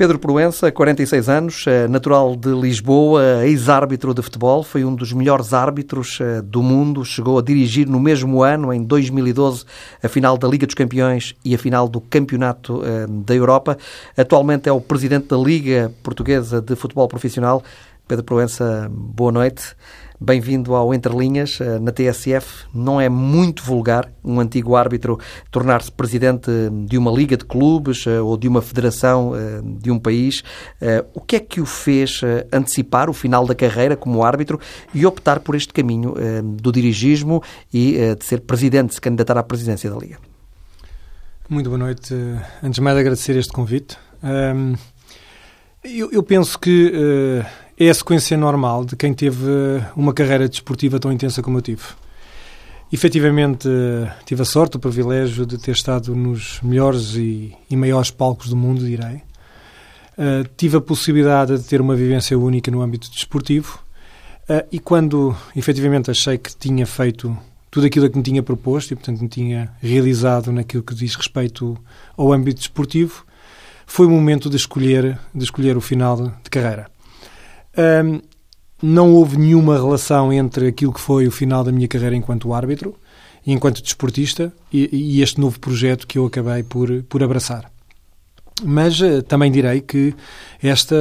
Pedro Proença, 46 anos, eh, natural de Lisboa, ex-árbitro de futebol, foi um dos melhores árbitros eh, do mundo, chegou a dirigir no mesmo ano, em 2012, a final da Liga dos Campeões e a final do Campeonato eh, da Europa. Atualmente é o presidente da Liga Portuguesa de Futebol Profissional. Pedro Proença, boa noite. Bem-vindo ao Entre Linhas, eh, na TSF. Não é muito vulgar um antigo árbitro tornar-se presidente de uma liga de clubes eh, ou de uma federação eh, de um país. O que é que o fez antecipar o final da carreira como árbitro e optar por este caminho do dirigismo e de ser presidente, se candidatar à presidência da liga? Muito boa noite. Antes de mais, agradecer este convite. Eu penso que é a sequência normal de quem teve uma carreira desportiva tão intensa como eu tive. Efetivamente, tive a sorte, o privilégio de ter estado nos melhores e, e maiores palcos do mundo, direi. Uh, tive a possibilidade de ter uma vivência única no âmbito desportivo uh, e quando efetivamente achei que tinha feito tudo aquilo que me tinha proposto e, portanto, me tinha realizado naquilo que diz respeito ao âmbito desportivo, foi o momento de escolher, de escolher o final de carreira. Um, não houve nenhuma relação entre aquilo que foi o final da minha carreira enquanto árbitro enquanto desportista e, e este novo projeto que eu acabei por, por abraçar. Mas uh, também direi que esta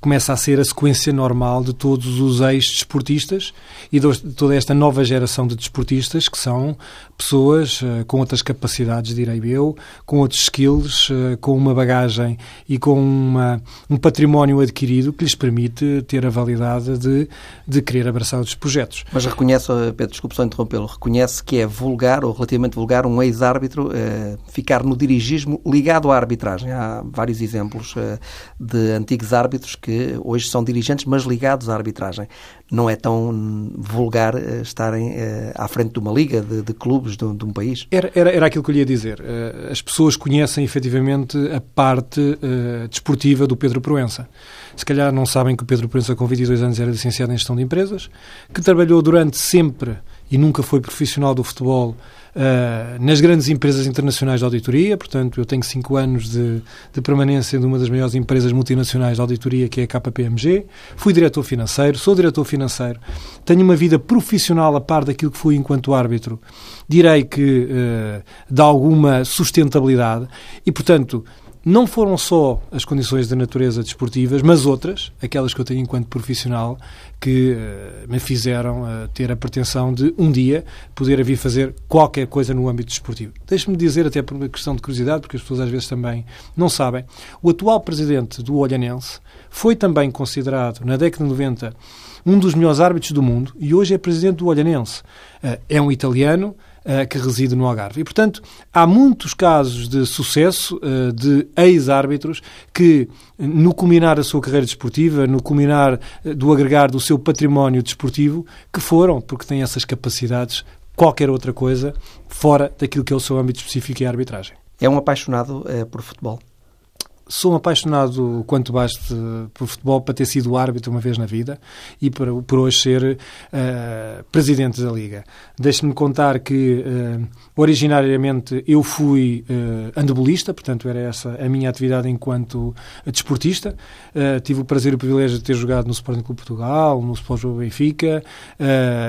começa a ser a sequência normal de todos os ex-desportistas e de toda esta nova geração de desportistas que são pessoas uh, com outras capacidades, direi eu, com outros skills, uh, com uma bagagem e com uma, um património adquirido que lhes permite ter a validade de, de querer abraçar outros projetos. Mas reconhece, eh, Pedro, desculpe só interrompê-lo, reconhece que é vulgar ou relativamente vulgar um ex-árbitro uh, ficar no dirigismo ligado à arbitragem. Há vários exemplos de antigos árbitros que que hoje são dirigentes, mas ligados à arbitragem. Não é tão vulgar uh, estarem uh, à frente de uma liga, de, de clubes de, de, um país? Era, era, era aquilo que eu lhe ia dizer. Uh, as pessoas conhecem efetivamente a parte desportiva do Pedro Proença. Se calhar não sabem que o Pedro Proença, com 22 anos, era licenciado em gestão de empresas, que trabalhou durante sempre e nunca foi profissional do futebol uh, nas grandes empresas internacionais de auditoria. Portanto, eu tenho cinco anos de, de, permanência de uma das maiores empresas multinacionais de auditoria, que é a KPMG. Fui diretor financeiro, sou diretor financeiro. Tenho uma vida profissional a par daquilo que fui enquanto árbitro. Direi que uh, dá alguma sustentabilidade e, portanto, não foram só as condições de natureza desportivas, mas outras, aquelas que eu tenho enquanto profissional, que uh, me fizeram uh, ter a pretensão de um dia poder vir fazer qualquer coisa no âmbito desportivo. Deixe-me dizer, até por uma questão de curiosidade, porque as pessoas às vezes também não sabem, o atual presidente do Olhanense foi também considerado, na década de 90, um dos melhores árbitros do mundo e hoje é presidente do Olhanense. Uh, é um italiano, uh, que reside no Algarve. E, portanto, há muitos casos de sucesso uh, de ex-árbitros que, no culminar da sua carreira desportiva, no culminar uh, do agregar do seu património desportivo, que foram, porque têm essas capacidades, qualquer outra coisa fora daquilo que é o seu âmbito específico e a arbitragem. É um apaixonado por futebol? Sou um apaixonado quanto baste por futebol para ter sido árbitro uma vez na vida e por, por hoje ser uh, presidente da Liga. Deixe-me contar que uh, originariamente eu fui uh, andebolista, portanto era essa a minha atividade enquanto desportista. Uh, tive o prazer e o privilégio de ter jogado no Sporting Clube Portugal, no Sport Benfica.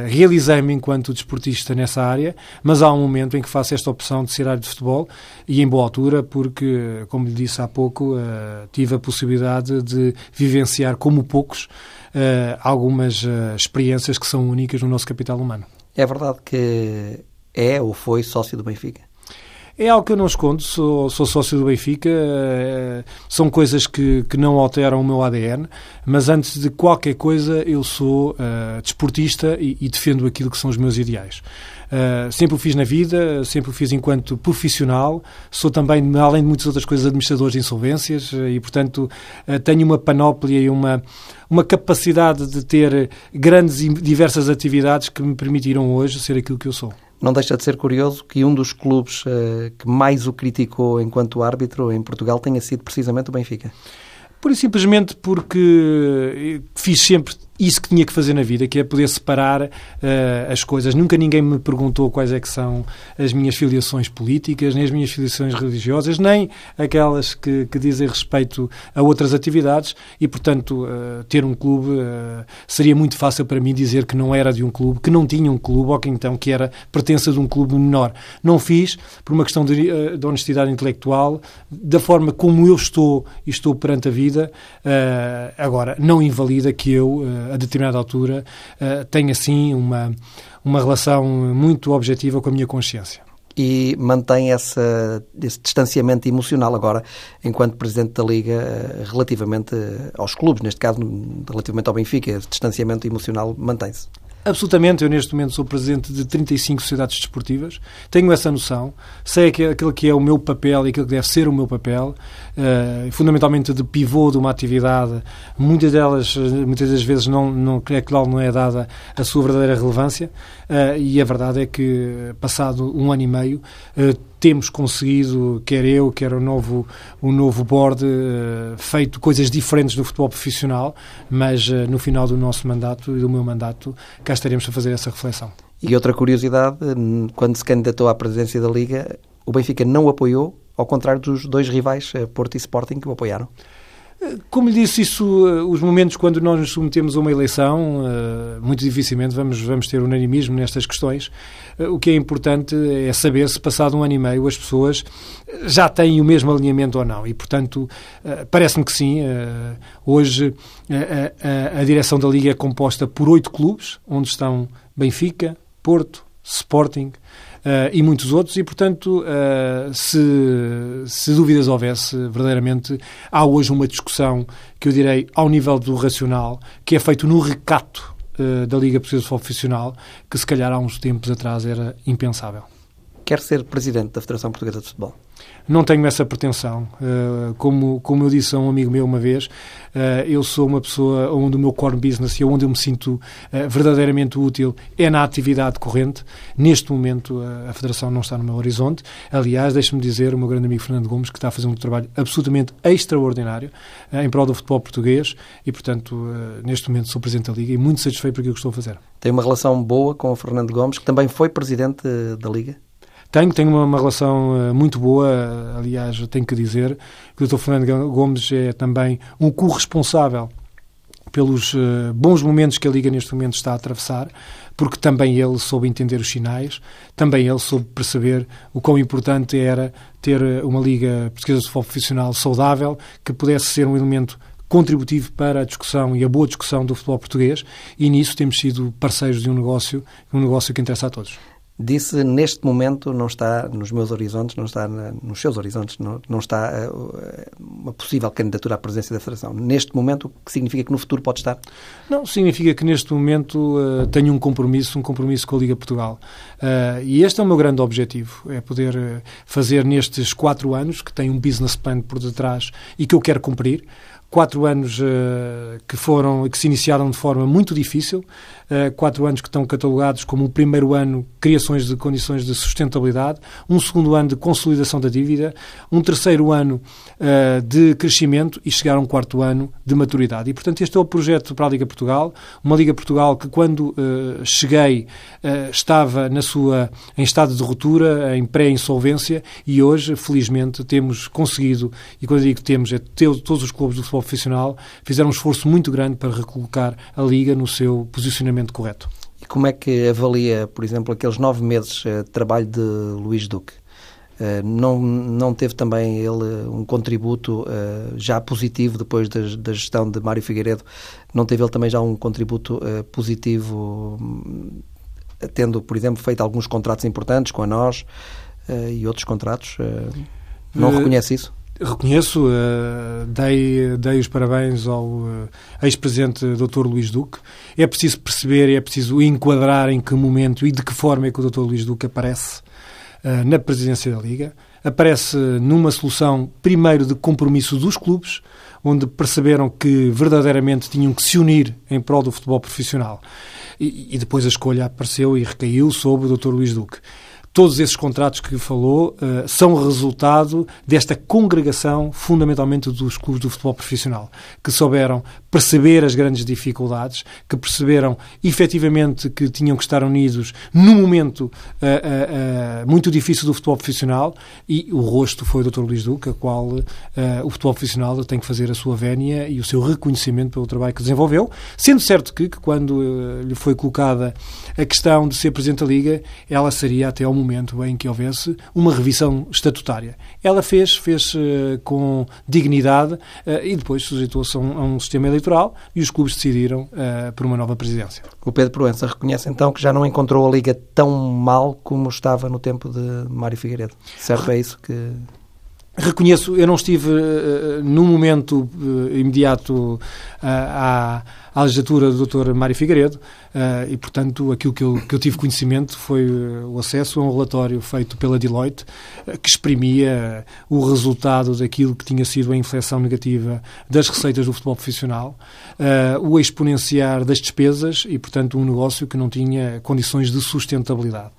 Realizei-me enquanto desportista nessa área, mas há um momento em que faço esta opção de ser árbitro de futebol e em boa altura, porque, como lhe disse há pouco, uh, tive a possibilidade de vivenciar, como poucos, uh, algumas uh, experiências que são únicas no nosso capital humano. É verdade que é ou foi sócio do Benfica? É algo que eu não escondo, sou, sou sócio do Benfica, são coisas que, que não alteram o meu ADN, mas antes de qualquer coisa eu sou uh, desportista e, e, defendo aquilo que são os meus ideais. Uh, sempre o fiz na vida, sempre o fiz enquanto profissional. Sou também, além de muitas outras coisas, administrador de insolvências uh, e, portanto, uh, tenho uma panóplia e uma, uma capacidade de ter grandes e diversas atividades que me permitiram hoje ser aquilo que eu sou. Não deixa de ser curioso que um dos clubes que mais o criticou enquanto árbitro em Portugal tenha sido precisamente o Benfica. Pura e simplesmente porque fiz sempre isso que tinha que fazer na vida, que é poder separar uh, as coisas. Nunca ninguém me perguntou quais é que são as minhas filiações políticas, nem as minhas filiações religiosas, nem aquelas que, que dizem respeito a outras atividades e, portanto, uh, ter um clube uh, seria muito fácil para mim dizer que não era de um clube, que não tinha um clube ou que então que era pertença de um clube menor. Não fiz por uma questão de, de honestidade intelectual, da forma como eu estou e estou perante a vida. agora, não invalida que eu a determinada altura, uh, tenho assim uma, uma relação muito objetiva com a minha consciência e mantém essa, esse distanciamento emocional agora, enquanto Presidente da Liga, eh, relativamente aos clubes, neste caso, relativamente ao Benfica, esse distanciamento emocional mantém-se. Absolutamente, eu neste momento sou presidente de 35 sociedades desportivas, tenho essa noção, sei aquilo que é o meu papel e aquilo que deve ser o meu papel, uh, fundamentalmente de pivô de uma atividade, muitas delas, muitas das vezes, não, não, é claro, não é dada a sua verdadeira relevância, uh, e a verdade é que, passado um ano e meio, uh, temos conseguido, quer eu, quer o novo, o novo board, uh, feito coisas diferentes no futebol profissional, mas no final do nosso mandato e do meu mandato, cá estaremos a fazer essa reflexão. E outra curiosidade, quando se candidatou à presidência da Liga, o Benfica não apoiou, ao contrário dos dois rivais, eh, Porto e Sporting, que o apoiaram. Como lhe disse, isso, eh, os momentos quando nós nos submetemos a uma eleição, eh, muito dificilmente vamos, vamos ter unanimismo nestas questões. Eh, o que é importante é saber se, passado um ano e meio, as pessoas já têm o mesmo alinhamento ou não. E, portanto, parece-me que sim. Hoje, a, a, a direção da Liga é composta por oito clubes, onde estão Benfica, Porto, Sporting, e muitos outros, e, portanto, uh, se, se dúvidas houvesse, verdadeiramente, há hoje uma discussão que eu direi ao nível do racional, que é feito no recato uh, da Liga Portuguesa Profissional, que se calhar há uns tempos atrás era impensável. Quer ser presidente da Federação Portuguesa de Futebol? Não tenho essa pretensão. Uh, como, como eu disse a um amigo meu uma vez, uh, eu sou uma pessoa onde o meu core business e onde eu me sinto uh, verdadeiramente útil é na atividade corrente. Neste momento, a Federação não está no meu horizonte. Aliás, deixe-me dizer, o meu grande amigo Fernando Gomes, que está a fazer um trabalho absolutamente extraordinário em prol do futebol português e, portanto, neste momento sou Presidente da Liga e muito satisfeito por aquilo que estou a fazer. Tem uma relação boa com o Fernando Gomes, que também foi Presidente da Liga? Tenho, tenho uma, uma relação uh, muito boa, aliás, tenho que dizer que o Dr. Fernando Gomes é também um corresponsável pelos uh, bons momentos que a Liga neste momento está a atravessar, porque também ele soube entender os sinais, também ele soube perceber o quão importante era ter eh, uma Liga Portuguesa de Futebol Profissional saudável, que pudesse ser um elemento contributivo para a discussão e a boa discussão do futebol português, e nisso temos sido parceiros de um negócio, um negócio que interessa a todos disse neste momento não está nos meus horizontes, não está na, nos seus horizontes, não, não está uh, uma possível candidatura à presidência da Federação. Neste momento, o que significa que no futuro pode estar? Não, significa que neste momento uh, tenho um compromisso, um compromisso com a Liga Portugal. Uh, e este é o meu grande objetivo, é poder fazer nestes quatro anos, que tem um business plan por detrás e que eu quero cumprir, quatro anos uh, que foram que se iniciaram de forma muito difícil, quatro anos que estão catalogados como o primeiro ano criações de condições de sustentabilidade, um segundo ano de consolidação da dívida, um terceiro ano uh, de crescimento e chegar a um quarto ano de maturidade. E, portanto, este é o projeto para a Liga Portugal, uma Liga Portugal que, quando cheguei, estava na sua, em estado de ruptura, em pré-insolvência, e hoje, felizmente, temos conseguido, e quando digo temos, é todos os clubes do futebol profissional fizeram um esforço muito grande para recolocar a Liga no seu posicionamento correto. E como é que avalia, por exemplo, aqueles nove meses eh, de trabalho de Luís Duque? Eh, não, não teve também ele um contributo uh, já positivo depois da, da, gestão de Mário Figueiredo? Não teve ele também já um contributo positivo, tendo, por exemplo, feito alguns contratos importantes com a nós e outros contratos? não reconhece isso? Reconheço, uh, dei, dei os parabéns ao uh, ex-presidente Dr. Luís Duque. É preciso perceber, é preciso enquadrar em que momento e de que forma é que o Dr. Luís Duque aparece uh, na presidência da Liga. Aparece numa solução, primeiro, de compromisso dos clubes, onde perceberam que verdadeiramente tinham que se unir em prol do futebol profissional. E, e depois a escolha apareceu e recaiu sobre o Dr. Luís Duque todos esses contratos que falou uh, são resultado desta congregação, fundamentalmente dos clubes do futebol profissional, que souberam perceber as grandes dificuldades, que perceberam efetivamente que tinham que estar unidos num momento uh, uh, muito difícil do futebol profissional e o rosto foi o Dr. Luís Duque, a qual o futebol profissional tem que fazer a sua vénia e o seu reconhecimento pelo trabalho que desenvolveu, sendo certo que, que quando lhe foi colocada a questão de ser Presidente da Liga, ela seria até ao momento em que houvesse uma revisão estatutária. Ela fez, fez uh, com dignidade uh, e depois sujeitou-se a, um, sistema eleitoral e os clubes decidiram uh, por uma nova presidência. O Pedro Proença reconhece então que já não encontrou a Liga tão mal como estava no tempo de Mário Figueiredo. Certo é isso que... Reconheço, eu não estive uh, no momento uh, imediato uh, à, à, legislatura do Dr. Mário Figueiredo e, portanto, aquilo que eu, que eu tive conhecimento foi o acesso a um relatório feito pela Deloitte que exprimia o resultado daquilo que tinha sido a inflexão negativa das receitas do futebol profissional, o exponenciar das despesas e, portanto, um negócio que não tinha condições de sustentabilidade.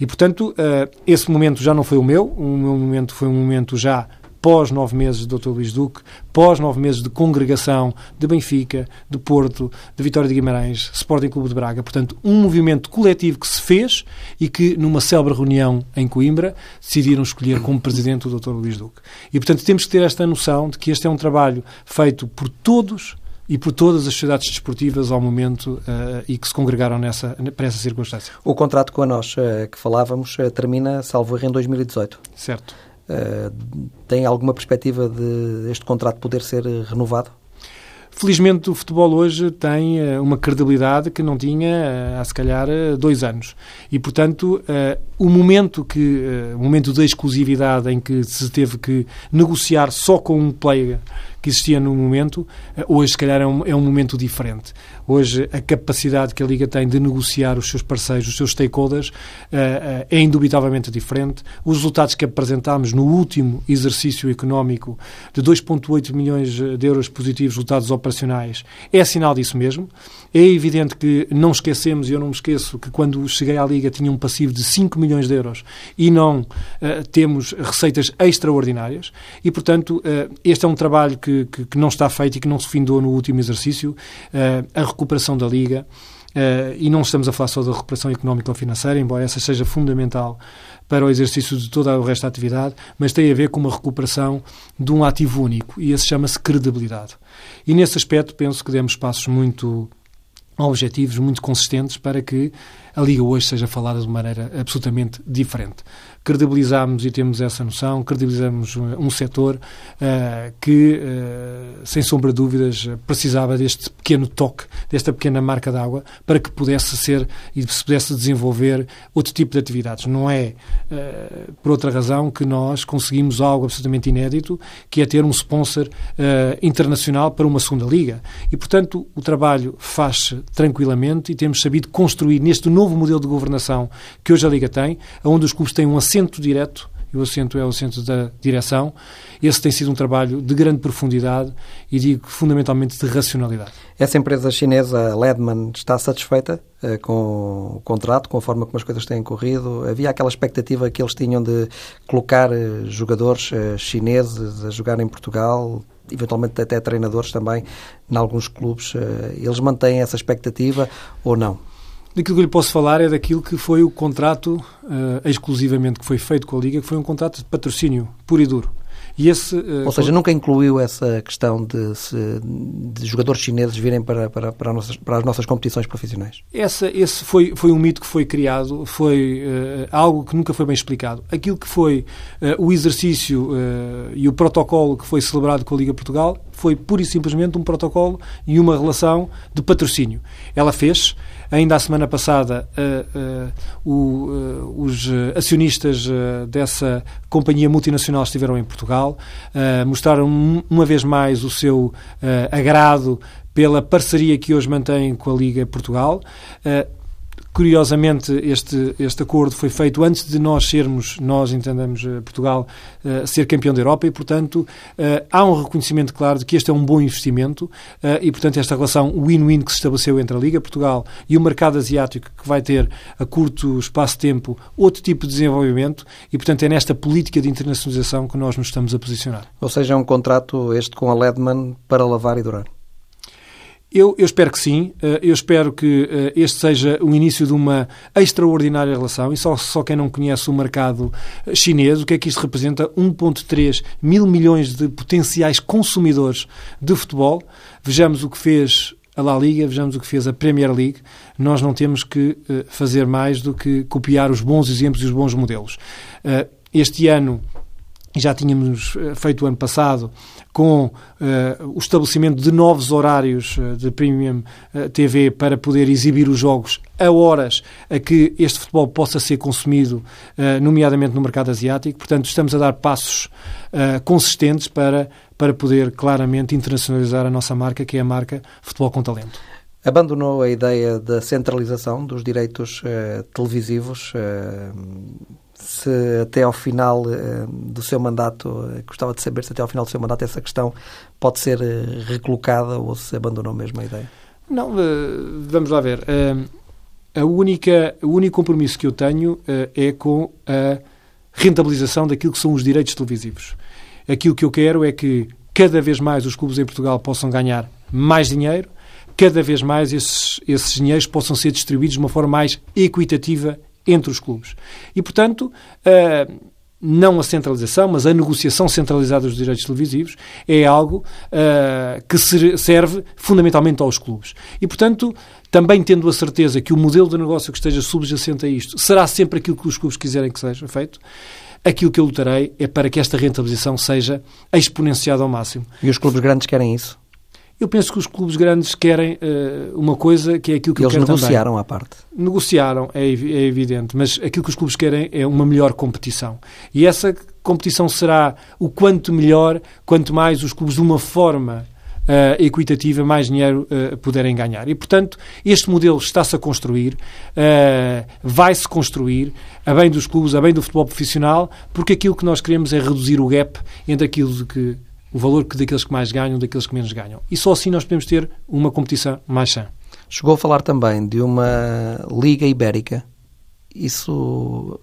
E, portanto, uh, esse momento já não foi o meu, o meu momento foi um momento já pós nove meses de Dr. Luís Duque, pós nove meses de congregação de Benfica, de Porto, de Vitória de Guimarães, Sporting Clube de Braga. Portanto, um movimento coletivo que se fez e que, numa célebre reunião em Coimbra, decidiram escolher como presidente o Dr. Luís Duque. E, portanto, temos que ter esta noção de que este é um trabalho feito por todos e por todas as sociedades desportivas ao momento uh, e que se congregaram nessa, para essa circunstância. O contrato com a nós uh, que falávamos uh, termina, salvo erro, em 2018. Certo. tem alguma perspectiva de este contrato poder ser renovado? Felizmente o futebol hoje tem uma credibilidade que não tinha há se calhar dois anos. E, portanto, o momento que o momento da exclusividade em que se teve que negociar só com um player que existia no momento, eh, hoje, se calhar, é um, é um momento diferente. Hoje, a capacidade que a Liga tem de negociar os seus parceiros, os seus stakeholders, uh, uh, é indubitavelmente diferente. Os resultados que apresentámos no último exercício económico de 2,8 milhões de euros positivos, resultados operacionais, é sinal disso mesmo. É evidente que não esquecemos, e eu não me esqueço, que quando cheguei à Liga tinha um passivo de 5 milhões de euros e não uh, temos receitas extraordinárias. E, portanto, este é um trabalho que que, que, não está feito e que não se findou no último exercício, uh, a recuperação da Liga. Uh, e não estamos a falar só da recuperação económica ou financeira, embora essa seja fundamental para o exercício de todo o resto da atividade, mas tem a ver com uma recuperação de um ativo único, e esse chama-se credibilidade. E nesse aspecto penso que demos passos muito objetivos, muito consistentes para que a Liga hoje seja falada de maneira absolutamente diferente credibilizamos e temos essa noção, credibilizamos um setor uh, que, uh, sem sombra de dúvidas, precisava deste pequeno toque, desta pequena marca d'água, para que pudesse ser e se pudesse desenvolver outro tipo de atividades. Não é, uh, por outra razão, que nós conseguimos algo absolutamente inédito, que é ter um sponsor internacional para uma segunda liga. E, portanto, o trabalho faz-se tranquilamente e temos sabido construir neste novo modelo de governação que hoje a Liga tem, onde os clubes têm um assento direto, o assento é o assento da direção. Esse tem sido um trabalho de grande profundidade e digo fundamentalmente de racionalidade. Essa empresa chinesa, Ledman, está satisfeita uh, com o contrato, com a forma como as coisas têm corrido? Havia aquela expectativa que eles tinham de colocar uh, jogadores uh, chineses a jogar em Portugal, eventualmente até treinadores também, em alguns clubes. eles mantêm essa expectativa ou não? Daquilo que eu lhe posso falar é daquilo que foi o contrato uh, exclusivamente que foi feito com a Liga, que foi um contrato de patrocínio puro e duro. E esse, uh, Ou seja, nunca incluiu essa questão de, se, de jogadores chineses virem para, para, para, nossas, para, as nossas competições profissionais? Essa, esse foi, foi um mito que foi criado, foi uh, algo que nunca foi bem explicado. Aquilo que foi uh, o exercício e o protocolo que foi celebrado com a Liga Portugal foi pura e simplesmente um protocolo e uma relação de patrocínio. Ela fez, ainda a semana passada, uh, uh, o, uh, os acionistas dessa companhia multinacional estiveram em Portugal, mostraram uma vez mais o seu agrado pela parceria que hoje mantém com a Liga Portugal Curiosamente, este, este acordo foi feito antes de nós sermos, nós entendemos Portugal, ser campeão da Europa e, portanto, há um reconhecimento claro de que este é um bom investimento e, portanto, esta relação win-win que se estabeleceu entre a Liga Portugal e o mercado asiático, que vai ter a curto espaço de tempo outro tipo de desenvolvimento e, portanto, é nesta política de internacionalização que nós nos estamos a posicionar. Ou seja, é um contrato este com a Ledman para lavar e durar? Eu, eu, espero que sim. Eh, eu espero que eh, este seja o início de uma extraordinária relação. E só, só quem não conhece o mercado eh, chinês, o que é que isto representa? 1,3 mil milhões de potenciais consumidores de futebol. Vejamos o que fez a La Liga, vejamos o que fez a Premier League. Nós não temos que fazer mais do que copiar os bons exemplos e os bons modelos. Este ano já tínhamos eh, feito o ano passado com uh, o estabelecimento de novos horários uh, de Premium uh, TV para poder exibir os jogos a horas a que este futebol possa ser consumido, nomeadamente no mercado asiático. Portanto, estamos a dar passos consistentes para, para poder claramente internacionalizar a nossa marca, que é a marca Futebol com Talento. Abandonou a ideia da centralização dos direitos televisivos se até ao final uh, do seu mandato, uh, gostava de saber se até ao final do seu mandato essa questão pode ser uh, recolocada ou se abandonou mesmo a ideia. Não, vamos lá ver. a única, o único compromisso que eu tenho é com a rentabilização daquilo que são os direitos televisivos. Aquilo que eu quero é que cada vez mais os clubes em Portugal possam ganhar mais dinheiro, cada vez mais esses, esses dinheiros possam ser distribuídos de uma forma mais equitativa entre os clubes. E, portanto, uh, não a centralização, mas a negociação centralizada dos direitos televisivos é algo uh, que serve fundamentalmente aos clubes. E, portanto, também tendo a certeza que o modelo de negócio que esteja subjacente a isto será sempre aquilo que os clubes quiserem que seja feito, aquilo que eu lutarei é para que esta rentabilização seja exponenciada ao máximo. E os clubes grandes querem isso? Eu penso que os clubes grandes querem uh, uma coisa que é aquilo que Eles eu quero negociaram também. à parte. Negociaram, é, é, evidente, mas aquilo que os clubes querem é uma melhor competição. E essa competição será o quanto melhor, quanto mais os clubes de uma forma uh, equitativa, mais dinheiro uh, puderem ganhar. E, portanto, este modelo está-se a construir, vai-se construir, a bem dos clubes, a bem do futebol profissional, porque aquilo que nós queremos é reduzir o gap entre aquilo que o valor que daqueles que mais ganham, daqueles que menos ganham. E só assim nós podemos ter uma competição mais sã. Chegou a falar também de uma Liga Ibérica. Isso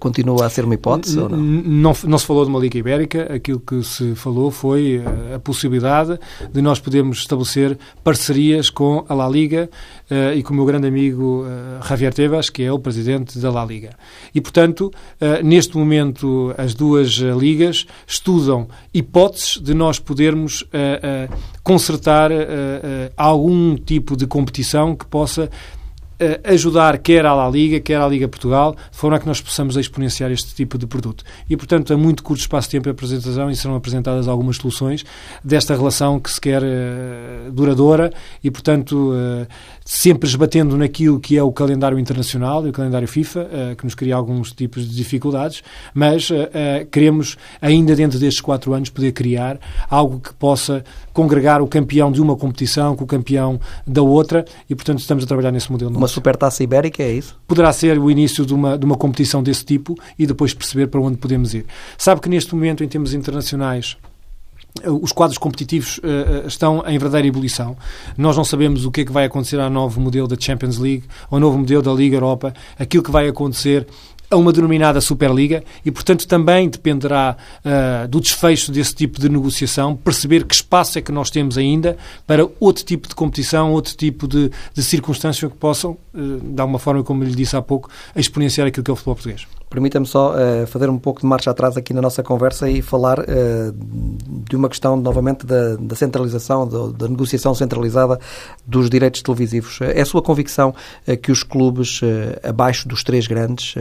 Continua a ser uma hipótese ou não? não? Não se falou de uma Liga Ibérica. Aquilo que se falou foi eh, a possibilidade de nós podermos estabelecer parcerias com a La Liga uh, e com o meu grande amigo uh, Javier Tebas, que é o presidente da La Liga. E, portanto, neste momento, as duas ligas estudam hipóteses de nós podermos consertar algum tipo de competição que possa ajudar quer à La Liga, quer à Liga Portugal, de forma a que nós possamos exponenciar este tipo de produto. E, portanto, a muito curto espaço de tempo de apresentação e serão apresentadas algumas soluções desta relação que se quer uh, duradoura e, portanto, uh, sempre esbatendo naquilo que é o calendário internacional e o calendário FIFA, uh, que nos cria alguns tipos de dificuldades, mas queremos, ainda dentro destes quatro anos, poder criar algo que possa congregar o campeão de uma competição com o campeão da outra e, portanto, estamos a trabalhar nesse modelo. Uma supertaça ibérica, é isso? Poderá ser o início de uma, de uma competição desse tipo e depois perceber para onde podemos ir. Sabe que neste momento, em termos internacionais, eh, os quadros competitivos uh, estão em verdadeira ebulição. Nós não sabemos o que é que vai acontecer ao novo modelo da Champions League, ao novo modelo da Liga Europa. Aquilo que vai acontecer a uma denominada Superliga e, portanto, também dependerá uh, do desfecho desse tipo de negociação, perceber que espaço é que nós temos ainda para outro tipo de competição, outro tipo de, de circunstâncias que possam, uh, de alguma forma, como lhe disse há pouco, exponenciar aquilo que é o futebol português. Permita-me só uh, fazer um pouco de marcha atrás aqui na nossa conversa e falar uh, de uma questão, novamente, da, da centralização, da, da, negociação centralizada dos direitos televisivos. É a sua convicção uh, que os clubes abaixo dos três grandes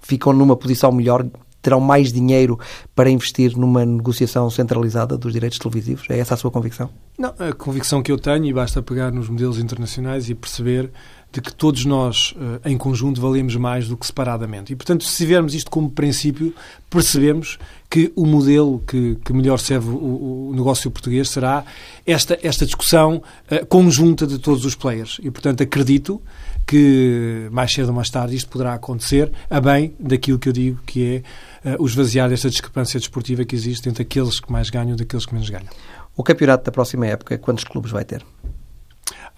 ficam numa posição melhor, terão mais dinheiro para investir numa negociação centralizada dos direitos televisivos? É essa a sua convicção? Não, a convicção que eu tenho, e basta pegar nos modelos internacionais e perceber de que todos nós, em conjunto, valemos mais do que separadamente. E, portanto, se tivermos isto como princípio, percebemos que o modelo que, que melhor serve o, o, negócio português será esta, esta discussão uh, conjunta de todos os players. E, portanto, acredito que mais cedo ou mais tarde isto poderá acontecer a bem daquilo que eu digo que é uh, o esvaziar desta discrepância desportiva que existe entre aqueles que mais ganham e daqueles que menos ganham. O campeonato da próxima época, quantos clubes vai ter?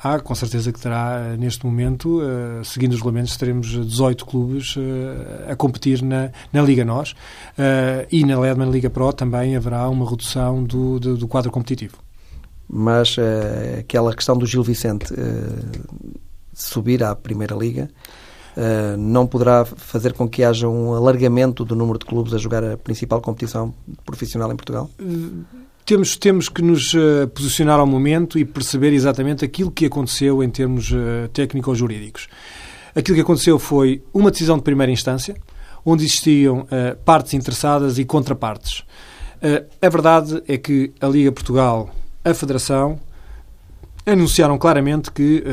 Ah, com certeza que terá, eh, neste momento, uh, seguindo os regulamentos, teremos 18 clubes uh, a competir na, na Liga Nós uh, e na Ledman Liga Pro também haverá uma redução do, do, do quadro competitivo. Mas aquela questão do Gil Vicente subir à Primeira Liga não poderá fazer com que haja um alargamento do número de clubes a jogar a principal competição profissional em Portugal? Temos, temos que nos uh, posicionar ao momento e perceber exatamente aquilo que aconteceu em termos uh, técnico-jurídicos. Aquilo que aconteceu foi uma decisão de primeira instância, onde existiam uh, partes interessadas e contrapartes. a verdade é que a Liga Portugal, a Federação, anunciaram claramente que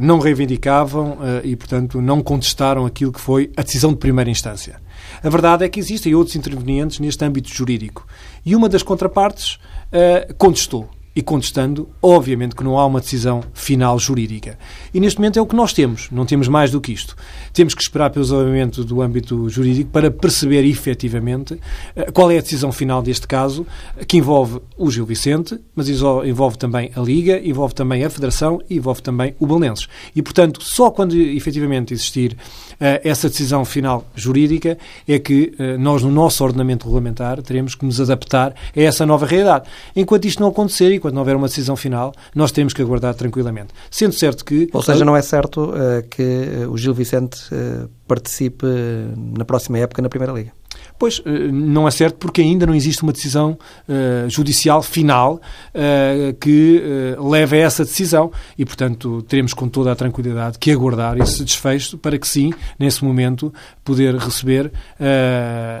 não reivindicavam e, portanto, não contestaram aquilo que foi a decisão de primeira instância. A verdade é que existem outros intervenientes neste âmbito jurídico. E uma das contrapartes uh, contestou e contestando, obviamente que não há uma decisão final jurídica. E neste momento é o que nós temos, não temos mais do que isto. Temos que esperar pelo desenvolvimento do âmbito jurídico para perceber efetivamente eh, qual é a decisão final deste caso, que envolve o Gil Vicente, mas envolve também a Liga, envolve também a Federação e envolve também o Belenenses. E, portanto, só quando efetivamente existir uh, essa decisão final jurídica é que uh, nós, no nosso ordenamento regulamentar, teremos que nos adaptar a essa nova realidade. Enquanto isto não acontecer e quando não houver uma decisão final, nós temos que aguardar tranquilamente. Sendo certo que... Ou seja, não é certo uh, que o Gil Vicente participe na próxima época na Primeira Liga. Pois, eh, não é certo porque ainda não existe uma decisão uh, judicial final uh, que leve a essa decisão e, portanto, teremos com toda a tranquilidade que aguardar esse desfecho para que sim, nesse momento, poder receber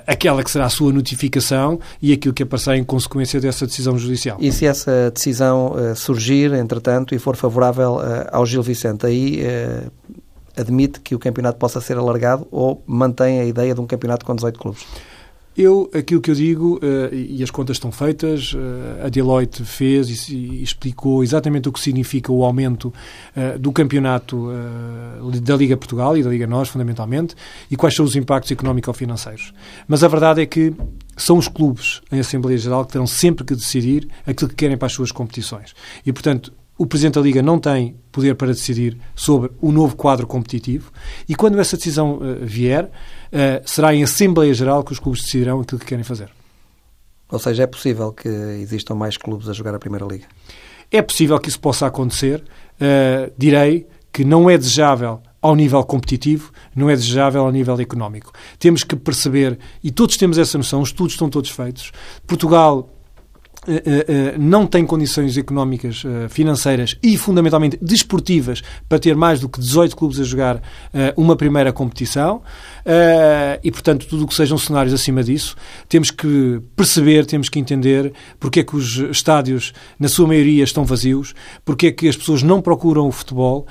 aquela que será a sua notificação e aquilo que aparecer em consequência dessa decisão judicial. E se essa decisão surgir, entretanto, e for favorável ao Gil Vicente, aí admite que o campeonato possa ser alargado ou mantém a ideia de um campeonato com 18 clubes? Eu, aquilo que eu digo, uh, e as contas estão feitas, uh, a Deloitte fez e, explicou exatamente o que significa o aumento uh, do campeonato da Liga Portugal e da Liga Nós, fundamentalmente, e quais são os impactos económico-financeiros. Mas a verdade é que são os clubes em Assembleia Geral que terão sempre que decidir aquilo que querem para as suas competições. E, portanto, o Presidente da Liga não tem poder para decidir sobre o novo quadro competitivo e quando essa decisão uh, vier, uh, será em Assembleia Geral que os clubes decidirão aquilo que querem fazer. Ou seja, é possível que existam mais clubes a jogar a Primeira Liga? É possível que isso possa acontecer. Uh, direi que não é desejável ao nível competitivo, não é desejável ao nível económico. Temos que perceber, e todos temos essa noção, os estudos estão todos feitos. Portugal não tem condições económicas, financeiras e, fundamentalmente, desportivas para ter mais do que 18 clubes a jogar uma primeira competição e, portanto, tudo o que sejam cenários acima disso, temos que perceber, temos que entender porque é que os estádios, na sua maioria, estão vazios, porque é que as pessoas não procuram o futebol,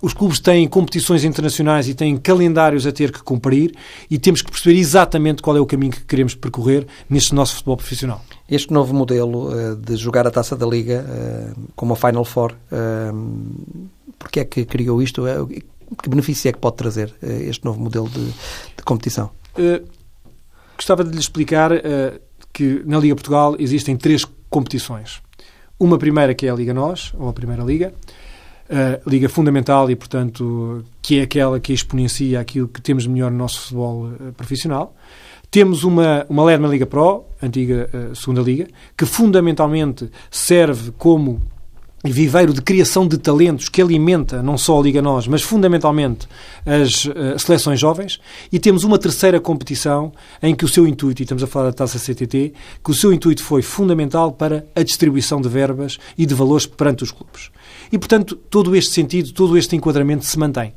os clubes têm competições internacionais e têm calendários a ter que cumprir e temos que perceber exatamente qual é o caminho que queremos percorrer neste nosso futebol profissional. Este novo modelo uh, de jogar a Taça da Liga uh, como a Final Four, uh, porque é que criou isto? que benefício é que pode trazer este novo modelo de, de competição? gostava de lhe explicar que na Liga Portugal existem três competições. Uma primeira que é a Liga Nós, ou a Primeira Liga, a Liga Fundamental e, portanto, que é aquela que exponencia aquilo que temos de melhor no nosso futebol profissional. Temos uma, uma Ledman Liga Pro, antiga uh, segunda liga, que fundamentalmente serve como viveiro de criação de talentos que alimenta não só a Liga Nós, mas fundamentalmente as uh, seleções jovens. E temos uma terceira competição em que o seu intuito, e estamos a falar da Taça CTT, que o seu intuito foi fundamental para a distribuição de verbas e de valores perante os clubes. E, portanto, todo este sentido, todo este enquadramento se mantém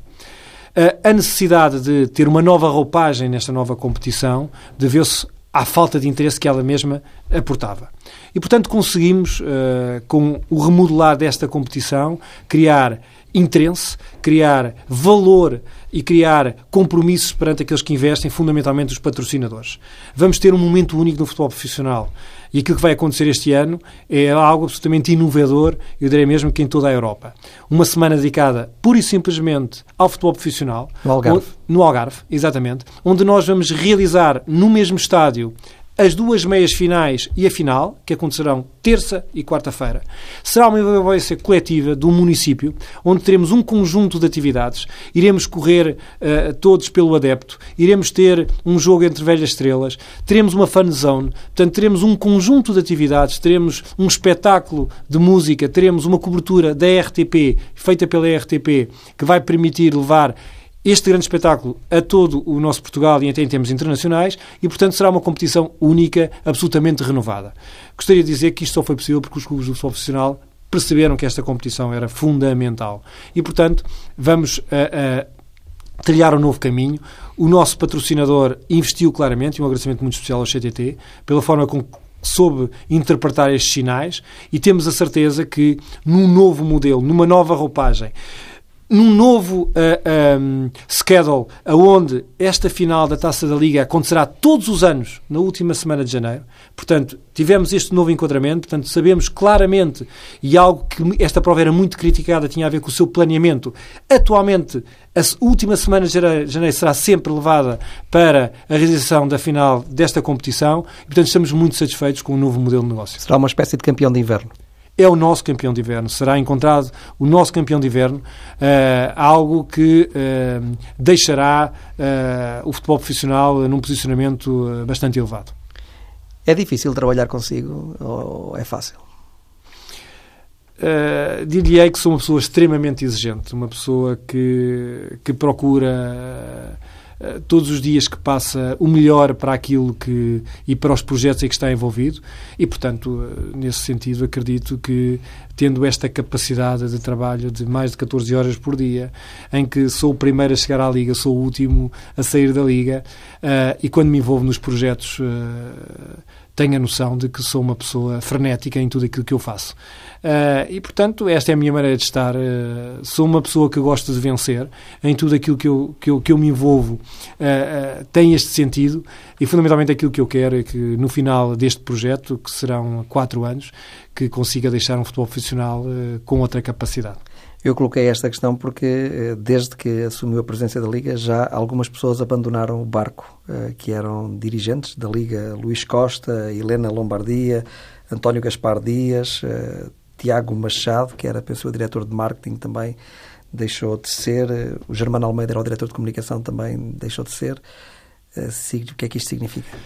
a necessidade de ter uma nova roupagem nesta nova competição deveu-se à falta de interesse que ela mesma aportava. E, portanto, conseguimos, uh, com o remodelar desta competição, criar interesse, criar valor e criar compromissos perante aqueles que investem, fundamentalmente os patrocinadores. Vamos ter um momento único no futebol profissional. E aquilo que vai acontecer este ano é algo absolutamente inovador, eu diria mesmo que em toda a Europa. Uma semana dedicada pura e simplesmente ao futebol profissional. No Algarve. Onde, no Algarve, exatamente. Onde nós vamos realizar no mesmo estádio as duas meias finais e a final, que acontecerão terça e quarta-feira. Será uma evaluação coletiva do município, onde teremos um conjunto de atividades. Iremos correr uh, todos pelo adepto, iremos ter um jogo entre velhas estrelas, teremos uma fan zone, portanto, teremos um conjunto de atividades, teremos um espetáculo de música, teremos uma cobertura da RTP, feita pela RTP, que vai permitir levar este grande espetáculo a todo o nosso Portugal e até em termos internacionais e, portanto, será uma competição única, absolutamente renovada. Gostaria de dizer que isto só foi possível porque os clubes do futebol profissional perceberam que esta competição era fundamental. E, portanto, vamos a, a trilhar um novo caminho. O nosso patrocinador investiu claramente, e um agradecimento muito especial ao CTT, pela forma com soube interpretar estes sinais e temos a certeza que num novo modelo, numa nova roupagem, num novo uh, eh, um, schedule, aonde esta final da Taça da Liga acontecerá todos os anos, na última semana de janeiro. Portanto, tivemos este novo enquadramento, portanto, sabemos claramente, e algo que esta prova era muito criticada, tinha a ver com o seu planeamento. Atualmente, a última semana de janeiro será sempre levada para a realização da final desta competição, e, portanto, estamos muito satisfeitos com o novo modelo de negócio. Será uma espécie de campeão de inverno é o nosso campeão de inverno. Será encontrado o nosso campeão de inverno, uh, algo que uh, deixará uh, o futebol profissional num posicionamento bastante elevado. É difícil trabalhar consigo ou é fácil? Uh, diria que sou uma pessoa extremamente exigente, uma pessoa que, que procura todos os dias que passa o melhor para aquilo que e para os projetos em que está envolvido. E, portanto, eh, nesse sentido, acredito que tendo esta capacidade de trabalho de mais de 14 horas por dia, em que sou o primeiro a chegar à Liga, sou o último a sair da Liga, uh, e quando me envolvo nos projetos, uh, tenho a noção de que sou uma pessoa frenética em tudo aquilo que eu faço. Uh, e, portanto, esta é a minha maneira de estar. Uh, sou uma pessoa que gosta de vencer em tudo aquilo que eu, que eu, que eu me envolvo. Uh, tem este sentido e, fundamentalmente, aquilo que eu quero é que, no final deste projeto, que serão quatro anos, que consiga deixar um futebol profissional com outra capacidade. Eu coloquei esta questão porque, desde que assumiu a presença da Liga, já algumas pessoas abandonaram o barco, que eram dirigentes da Liga, Luís Costa, Helena Lombardia, António Gaspar Dias, Tiago Machado, que era, penso, o diretor de marketing também deixou de ser. O Germano Almeida era o diretor de comunicação também deixou de ser. Eh, o que é que isto significa?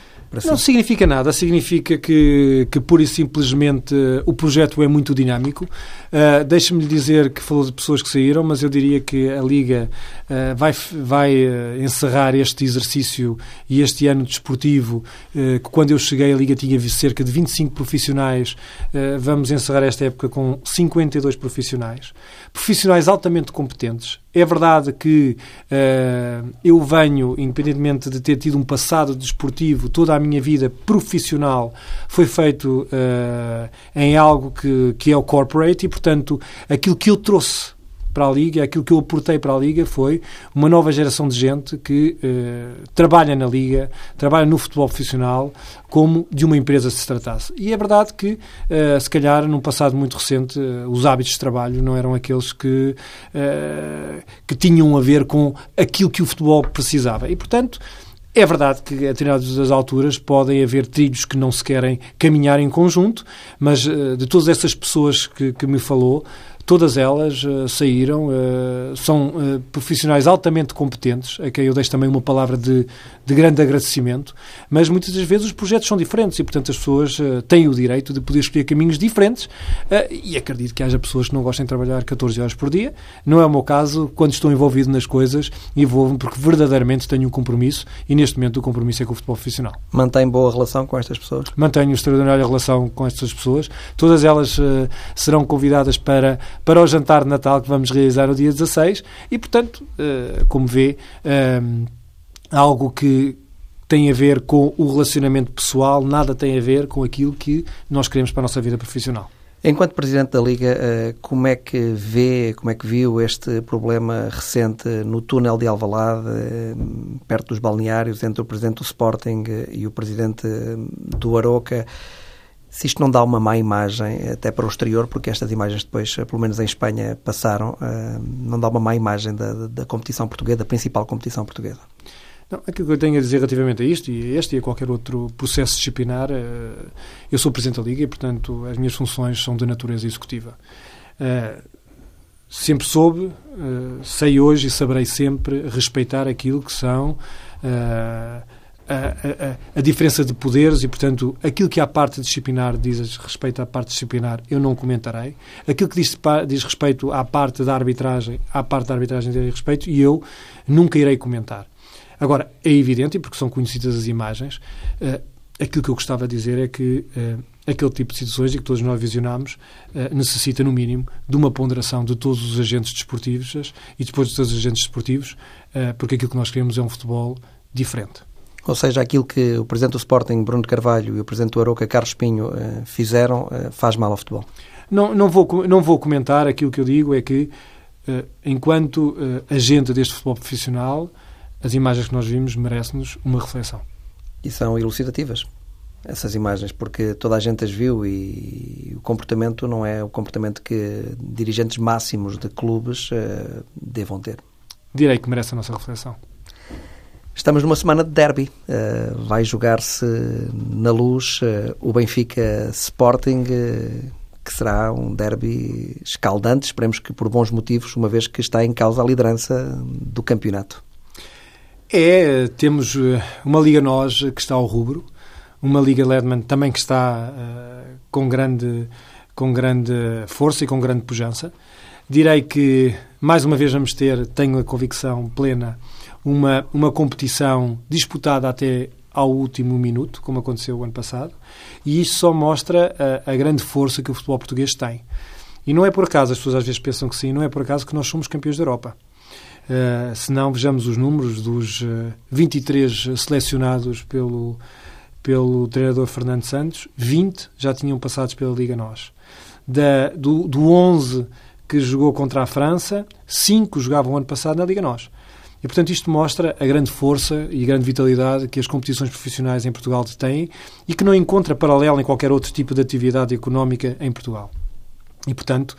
Não si? significa nada, significa que, que pura e simplesmente o projeto é muito dinâmico. Uh, Deixe-me dizer que falou de pessoas que saíram, mas eu diria que a Liga uh, vai, vai uh, encerrar este exercício e este ano desportivo, que quando eu cheguei a Liga tinha cerca de 25 profissionais, vamos encerrar esta época com 52 profissionais. Profissionais altamente competentes, é verdade que uh, eu venho, independentemente de ter tido um passado desportivo, toda a minha vida profissional foi feito uh, em algo que, que é o corporate e, portanto, aquilo que eu trouxe para a Liga, aquilo que eu aportei para a Liga foi uma nova geração de gente que uh, trabalha na Liga, trabalha no futebol profissional, como de uma empresa se tratasse. E é verdade que, uh, se calhar, num passado muito recente, uh, os hábitos de trabalho não eram aqueles que, que tinham a ver com aquilo que o futebol precisava. E, portanto, é verdade que a determinadas alturas podem haver trilhos que não se querem caminhar em conjunto, mas de todas essas pessoas que, que me falou, Todas elas uh, saíram, uh, são uh, profissionais altamente competentes, a quem eu deixo também uma palavra de, de grande agradecimento, mas muitas das vezes os projetos são diferentes e, portanto, as pessoas têm o direito de poder escolher caminhos diferentes e acredito que haja pessoas que não gostem de trabalhar 14 horas por dia. Não é o meu caso, quando estou envolvido nas coisas, envolvo-me porque verdadeiramente tenho um compromisso e, neste momento, o compromisso é com o futebol profissional. Mantém boa relação com estas pessoas? Mantenho extraordinária relação com estas pessoas. Todas elas serão convidadas para para o jantar de Natal que vamos realizar no dia 16 e, portanto, eh, como vê, eh, algo que tem a ver com o relacionamento pessoal, nada tem a ver com aquilo que nós queremos para a nossa vida profissional. Enquanto Presidente da Liga, eh, como é que vê, como é que viu este problema recente no túnel de Alvalade, eh, perto dos balneários, entre o Presidente do Sporting e o Presidente do Aroca? Se isto não dá uma má imagem, até para o exterior, porque estas imagens depois, pelo menos em Espanha, passaram, não dá uma má imagem da, da competição portuguesa, da principal competição portuguesa? Não, aquilo que eu tenho a dizer relativamente a isto, e a este e a qualquer outro processo disciplinar, eh, eu sou Presidente da Liga e, portanto, as minhas funções são de natureza executiva. Eh, sempre soube, eh, sei hoje e saberei sempre respeitar aquilo que são a, a, a, diferença de poderes e, portanto, aquilo que a parte disciplinar diz respeito à parte disciplinar, eu não comentarei. Aquilo que diz, diz respeito à parte da arbitragem, à parte da arbitragem diz respeito e eu nunca irei comentar. Agora, é evidente, e porque são conhecidas as imagens, uh, aquilo que eu gostava de dizer é que uh, aquele tipo de situações, e que todos nós visionamos, uh, necessita, no mínimo, de uma ponderação de todos os agentes desportivos e depois de todos os agentes desportivos, porque aquilo que nós queremos é um futebol diferente. Ou seja, aquilo que o Presidente do Sporting, Bruno Carvalho, e o Presidente do Aroca, Carlos Pinho, fizeram, faz mal ao futebol? Não, não, vou, não vou comentar. Aquilo que eu digo é que, enquanto agente deste futebol profissional, as imagens que nós vimos merecem-nos uma reflexão. E são elucidativas, essas imagens, porque toda a gente as viu e o comportamento não é o comportamento que dirigentes máximos de clubes uh, devam ter. Direi que merece a nossa reflexão. Estamos numa semana de derby. Uh, vai jogar-se na luz uh, o Benfica Sporting, que será um derby escaldante. Esperemos que por bons motivos, uma vez que está em causa a liderança do campeonato. É, temos eh, uma Liga Nós que está ao rubro, uma Liga Ledman também que está uh, com, grande, com grande força e com grande pujança. Direi que, mais uma vez, vamos ter, tenho a convicção plena, uma, uma competição disputada até ao último minuto, como aconteceu o ano passado, e isso só mostra a, a grande força que o futebol português tem. E não é por acaso, as pessoas às vezes pensam que sim, não é por acaso que nós somos campeões da Europa. Uh, se não, vejamos os números dos uh, eh, 23 selecionados pelo, pelo treinador Fernando Santos, 20 já tinham passado pela Liga Nós. Da, do, do 11 que jogou contra a França, 5 jogavam ano passado na Liga Nós. E, portanto, isto mostra a grande força e grande vitalidade que as competições profissionais em Portugal têm e que não encontra paralelo em qualquer outro tipo de atividade económica em Portugal. E, portanto,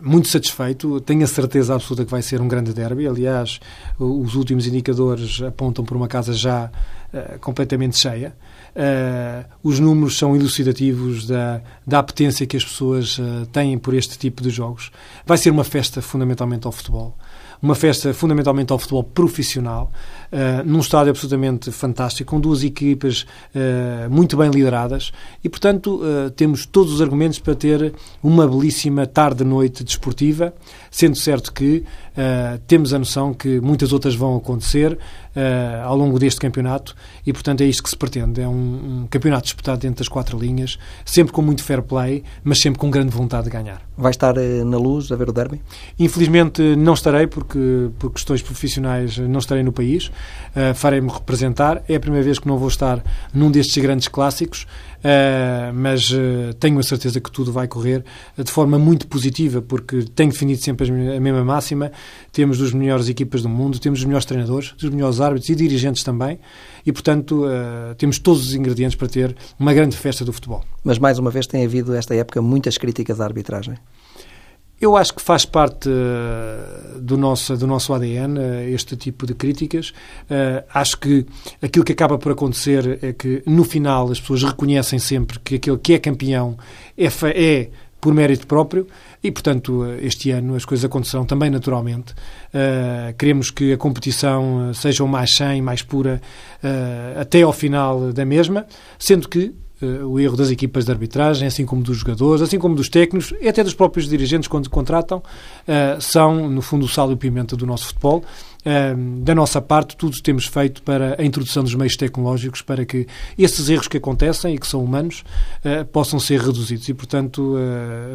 muito satisfeito, tenho a certeza absoluta que vai ser um grande derby. Aliás, os últimos indicadores apontam por uma casa já uh, completamente cheia. Uh, os números são elucidativos da, da apetência que as pessoas têm por este tipo de jogos. Vai ser uma festa fundamentalmente ao futebol uma festa fundamentalmente ao futebol profissional, uh, num estádio absolutamente fantástico, com duas equipas uh, muito bem lideradas e, portanto, uh, temos todos os argumentos para ter uma belíssima tarde-noite desportiva, sendo certo que temos a noção que muitas outras vão acontecer ao longo deste campeonato e, portanto, é isto que se pretende. É um, um campeonato disputado dentro das quatro linhas, sempre com muito fair play, mas sempre com grande vontade de ganhar. Vai estar na luz a ver o derby? Infelizmente não estarei, porque porque por questões profissionais não estarei no país. Uh, Farei-me representar. É a primeira vez que não vou estar num destes grandes clássicos, uh, mas uh, tenho a certeza que tudo vai correr de forma muito positiva, porque tenho definido sempre a mesma máxima. Temos dos melhores equipas do mundo, temos os melhores treinadores, os melhores árbitros e dirigentes também, e portanto temos todos os ingredientes para ter uma grande festa do futebol. Mas mais uma vez tem havido esta época muitas críticas à arbitragem. Eu acho que faz parte uh, do, nosso, do nosso ADN uh, este tipo de críticas. Uh, acho que aquilo que acaba por acontecer é que, no final, as pessoas reconhecem sempre que aquele que é campeão é, é por mérito próprio e, portanto, este ano as coisas acontecerão também naturalmente. queremos que a competição seja o mais sã e mais pura até ao final da mesma, sendo que o erro das equipas de arbitragem, assim como dos jogadores, assim como dos técnicos e até dos próprios dirigentes quando contratam, uh, são, no fundo, o sal e o pimenta do nosso futebol. Uh, da nossa parte, tudo temos feito para a introdução dos meios tecnológicos para que esses erros que acontecem e que são humanos possam ser reduzidos e, portanto,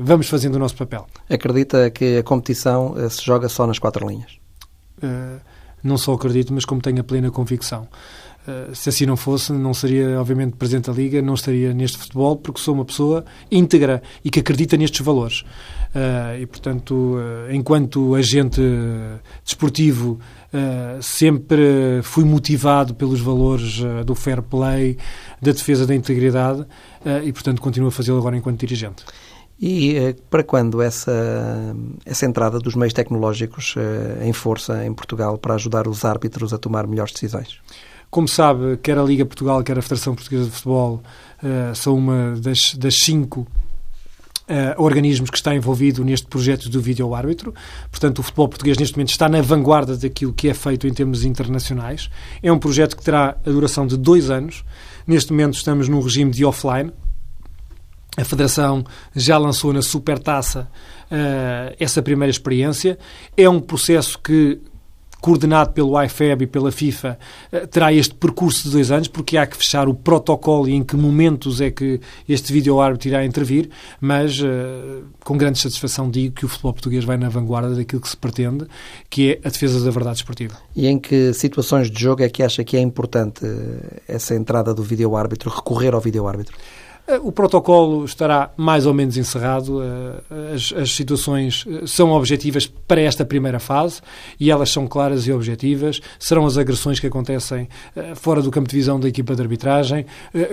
vamos fazendo o nosso papel. Acredita que a competição se joga só nas quatro linhas? não só acredito, mas como tenho a plena convicção. Uh, se assim não fosse, não seria, obviamente, presidente da Liga, não estaria neste futebol, porque sou uma pessoa íntegra e que acredita nestes valores. Uh, e, portanto, uh, enquanto agente desportivo, sempre fui motivado pelos valores do fair play, da defesa da integridade e, portanto, continuo a fazê-lo agora enquanto dirigente. E para quando essa, essa entrada dos meios tecnológicos em força em Portugal para ajudar os árbitros a tomar melhores decisões? Como sabe, quer a Liga Portugal, quer a Federação Portuguesa de Futebol uh, são uma das, das cinco Uh, organismos que está envolvido neste projeto do vídeo-árbitro. Portanto, o futebol português neste momento está na vanguarda daquilo que é feito em termos internacionais. É um projeto que terá a duração de dois anos. Neste momento estamos num regime de offline. A Federação já lançou na Supertaça uh, essa primeira experiência. É um processo que coordenado pelo IFEB e pela FIFA, eh, terá este percurso de dois anos, porque há que fechar o protocolo e em que momentos é que este vídeo-árbitro irá intervir, mas eh, com grande satisfação digo que o futebol português vai na vanguarda daquilo que se pretende, que é a defesa da verdade esportiva. E em que situações de jogo é que acha que é importante eh, essa entrada do vídeo-árbitro, recorrer ao vídeo-árbitro? Eh, o protocolo estará mais ou menos encerrado. Eh, as, as, situações eh, são objetivas para esta primeira fase e elas são claras e objetivas. Serão as agressões que acontecem fora do campo de visão da equipa de arbitragem,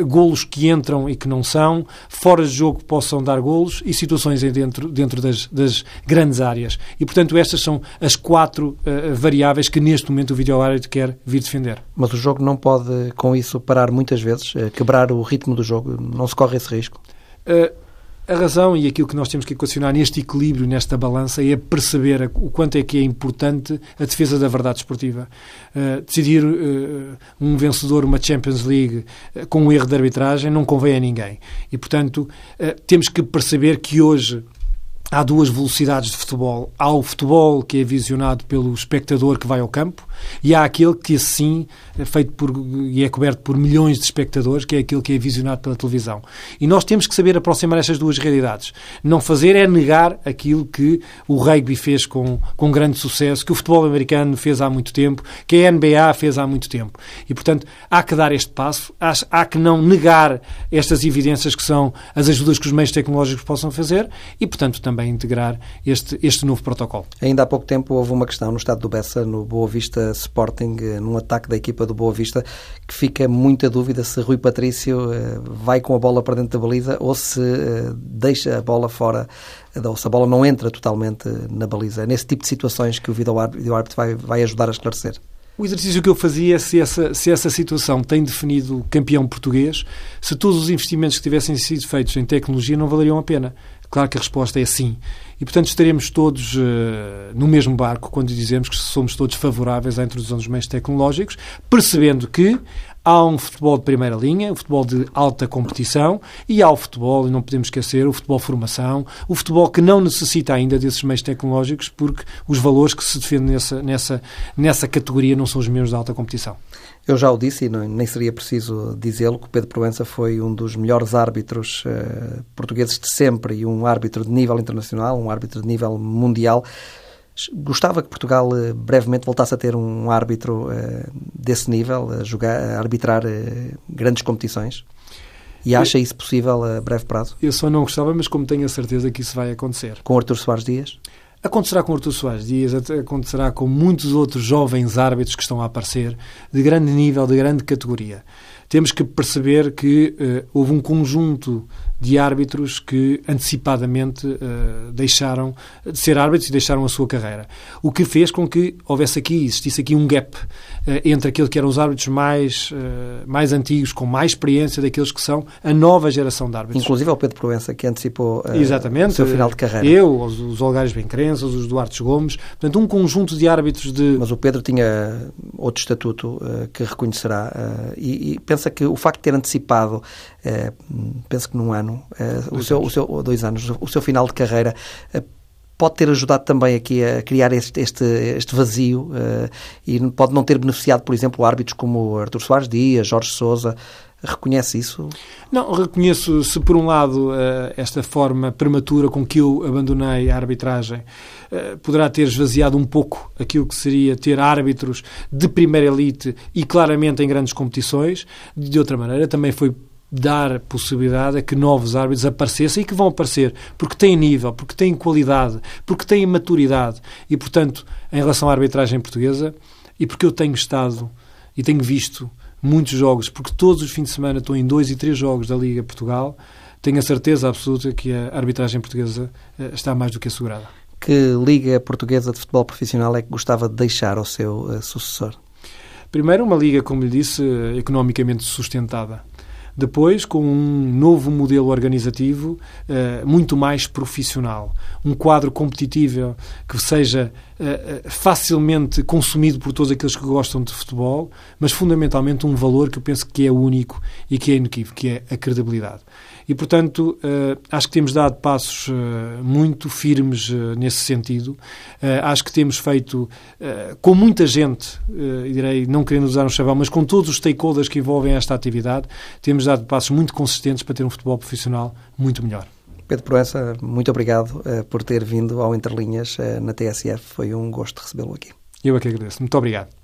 golos que entram e que não são, fora de jogo que possam dar golos e situações dentro, dentro das, das grandes áreas. E, portanto, estas são as quatro variáveis que neste momento o vídeo-árbitro quer vir defender. Mas o jogo não pode, com isso, parar muitas vezes, quebrar o ritmo do jogo. Não se corre esse risco? Uh, a razão e aquilo que nós temos que equacionar neste equilíbrio, nesta balança, é perceber o quanto é que é importante a defesa da verdade esportiva. Uh, decidir uh, um vencedor, uma Champions League, uh, com um erro de arbitragem, não convém a ninguém. E, portanto, temos que perceber que hoje há duas velocidades de futebol. Há o futebol que é visionado pelo espectador que vai ao campo e há aquele que, assim, é feito por, e é coberto por milhões de espectadores, que é aquele que é visionado pela televisão. E nós temos que saber aproximar estas duas realidades. Não fazer é negar aquilo que o rugby fez com, com grande sucesso, que o futebol americano fez há muito tempo, que a NBA fez há muito tempo. E, portanto, há que dar este passo, há, há que não negar estas evidências que são as ajudas que os meios tecnológicos possam fazer e, portanto, também também integrar este, este novo protocolo. Ainda há pouco tempo houve uma questão no estado do Bessa, no Boa Vista Sporting, eh, num ataque da equipa do Boa Vista, que fica muita dúvida se Rui Patrício eh, vai com a bola para dentro da baliza ou se eh, deixa a bola fora, ou se a bola não entra totalmente na baliza. É nesse tipo de situações que o vídeo-árbitro vai, vai ajudar a esclarecer. O exercício que eu fazia é se essa, se essa situação tem definido campeão português, se todos os investimentos que tivessem sido feitos em tecnologia não valeriam a pena. Claro que a resposta é sim. E, portanto, estaremos todos uh, no mesmo barco quando dizemos que somos todos favoráveis à introdução dos meios tecnológicos, percebendo que há um futebol de primeira linha, um futebol de alta competição, e há o futebol, e não podemos esquecer, o futebol formação, o futebol que não necessita ainda desses meios tecnológicos, porque os valores que se defendem nessa, nessa, nessa categoria não são os mesmos da alta competição. Eu já o disse, e não, nem seria preciso dizê-lo, que o Pedro Proença foi um dos melhores árbitros uh, portugueses de sempre e um árbitro de nível internacional, um árbitro de nível mundial. Gostava que Portugal uh, brevemente voltasse a ter um árbitro uh, desse nível, a, jogar, a arbitrar grandes competições? E acha isso possível a breve prazo? Eu só não gostava, mas como tenho a certeza que isso vai acontecer. Com Artur Soares Dias? Acontecerá com Artur Soares Dias, acontecerá com muitos outros jovens árbitros que estão a aparecer, de grande nível, de grande categoria. Temos que perceber que uh, houve um conjunto de árbitros que antecipadamente uh, deixaram de ser árbitros e deixaram a sua carreira. O que fez com que houvesse aqui, existisse aqui um gap uh, entre aqueles que eram os árbitros mais, uh, mais antigos, com mais experiência, daqueles que são a nova geração de árbitros. Inclusive ao Pedro Proença, que antecipou Exatamente, o seu final de carreira. Eu, os, os Olgares Bencrenças, os Duarte Gomes, portanto, um conjunto de árbitros de... Mas o Pedro tinha outro estatuto que reconhecerá e, e, pensa que o facto de ter antecipado, penso que num ano, uh, o, seu, o seu, dois anos, o seu final de carreira, uh, pode ter ajudado também aqui a criar este, este, este vazio uh, e pode não ter beneficiado, por exemplo, árbitros como Artur Soares Dias, Jorge Sousa, Reconhece isso? Não, reconheço se por um lado esta forma prematura com que eu abandonei a arbitragem poderá ter esvaziado um pouco aquilo que seria ter árbitros de primeira elite e claramente em grandes competições. De outra maneira, também foi dar possibilidade a que novos árbitros aparecessem e que vão aparecer porque têm nível, porque têm qualidade, porque têm maturidade. E, portanto, em relação à arbitragem portuguesa, e porque eu tenho estado e tenho visto muitos jogos, porque todos os fins de semana estou em dois e três jogos da Liga Portugal, tenho a certeza absoluta que a arbitragem portuguesa eh, está mais do que assegurada. Que Liga Portuguesa de Futebol Profissional é que gostava de deixar ao seu uh, sucessor? Primeiro, uma liga, como lhe disse, economicamente sustentada depois, com um novo modelo organizativo uh, muito mais profissional. Um quadro competitivo que seja uh, facilmente consumido por todos aqueles que gostam de futebol, mas fundamentalmente um valor que eu penso que é único e que é inequívoco, que é a credibilidade. E, portanto, uh, acho que temos dado passos muito firmes nesse sentido. acho que temos feito com muita gente, direi, não querendo usar um chavão, mas com todos os stakeholders que envolvem esta atividade, temos dado passos muito consistentes para ter um futebol profissional muito melhor. Pedro Proença, muito obrigado por ter vindo ao Interlinhas na TSF. Foi um gosto recebê-lo aqui. Eu é que agradeço. Muito obrigado.